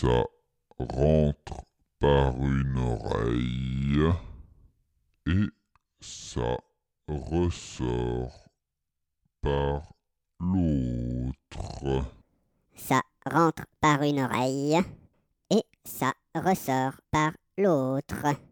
ça rentre par une oreille et ça ressort par l'autre. Ça rentre par une oreille et ça ressort par l'autre.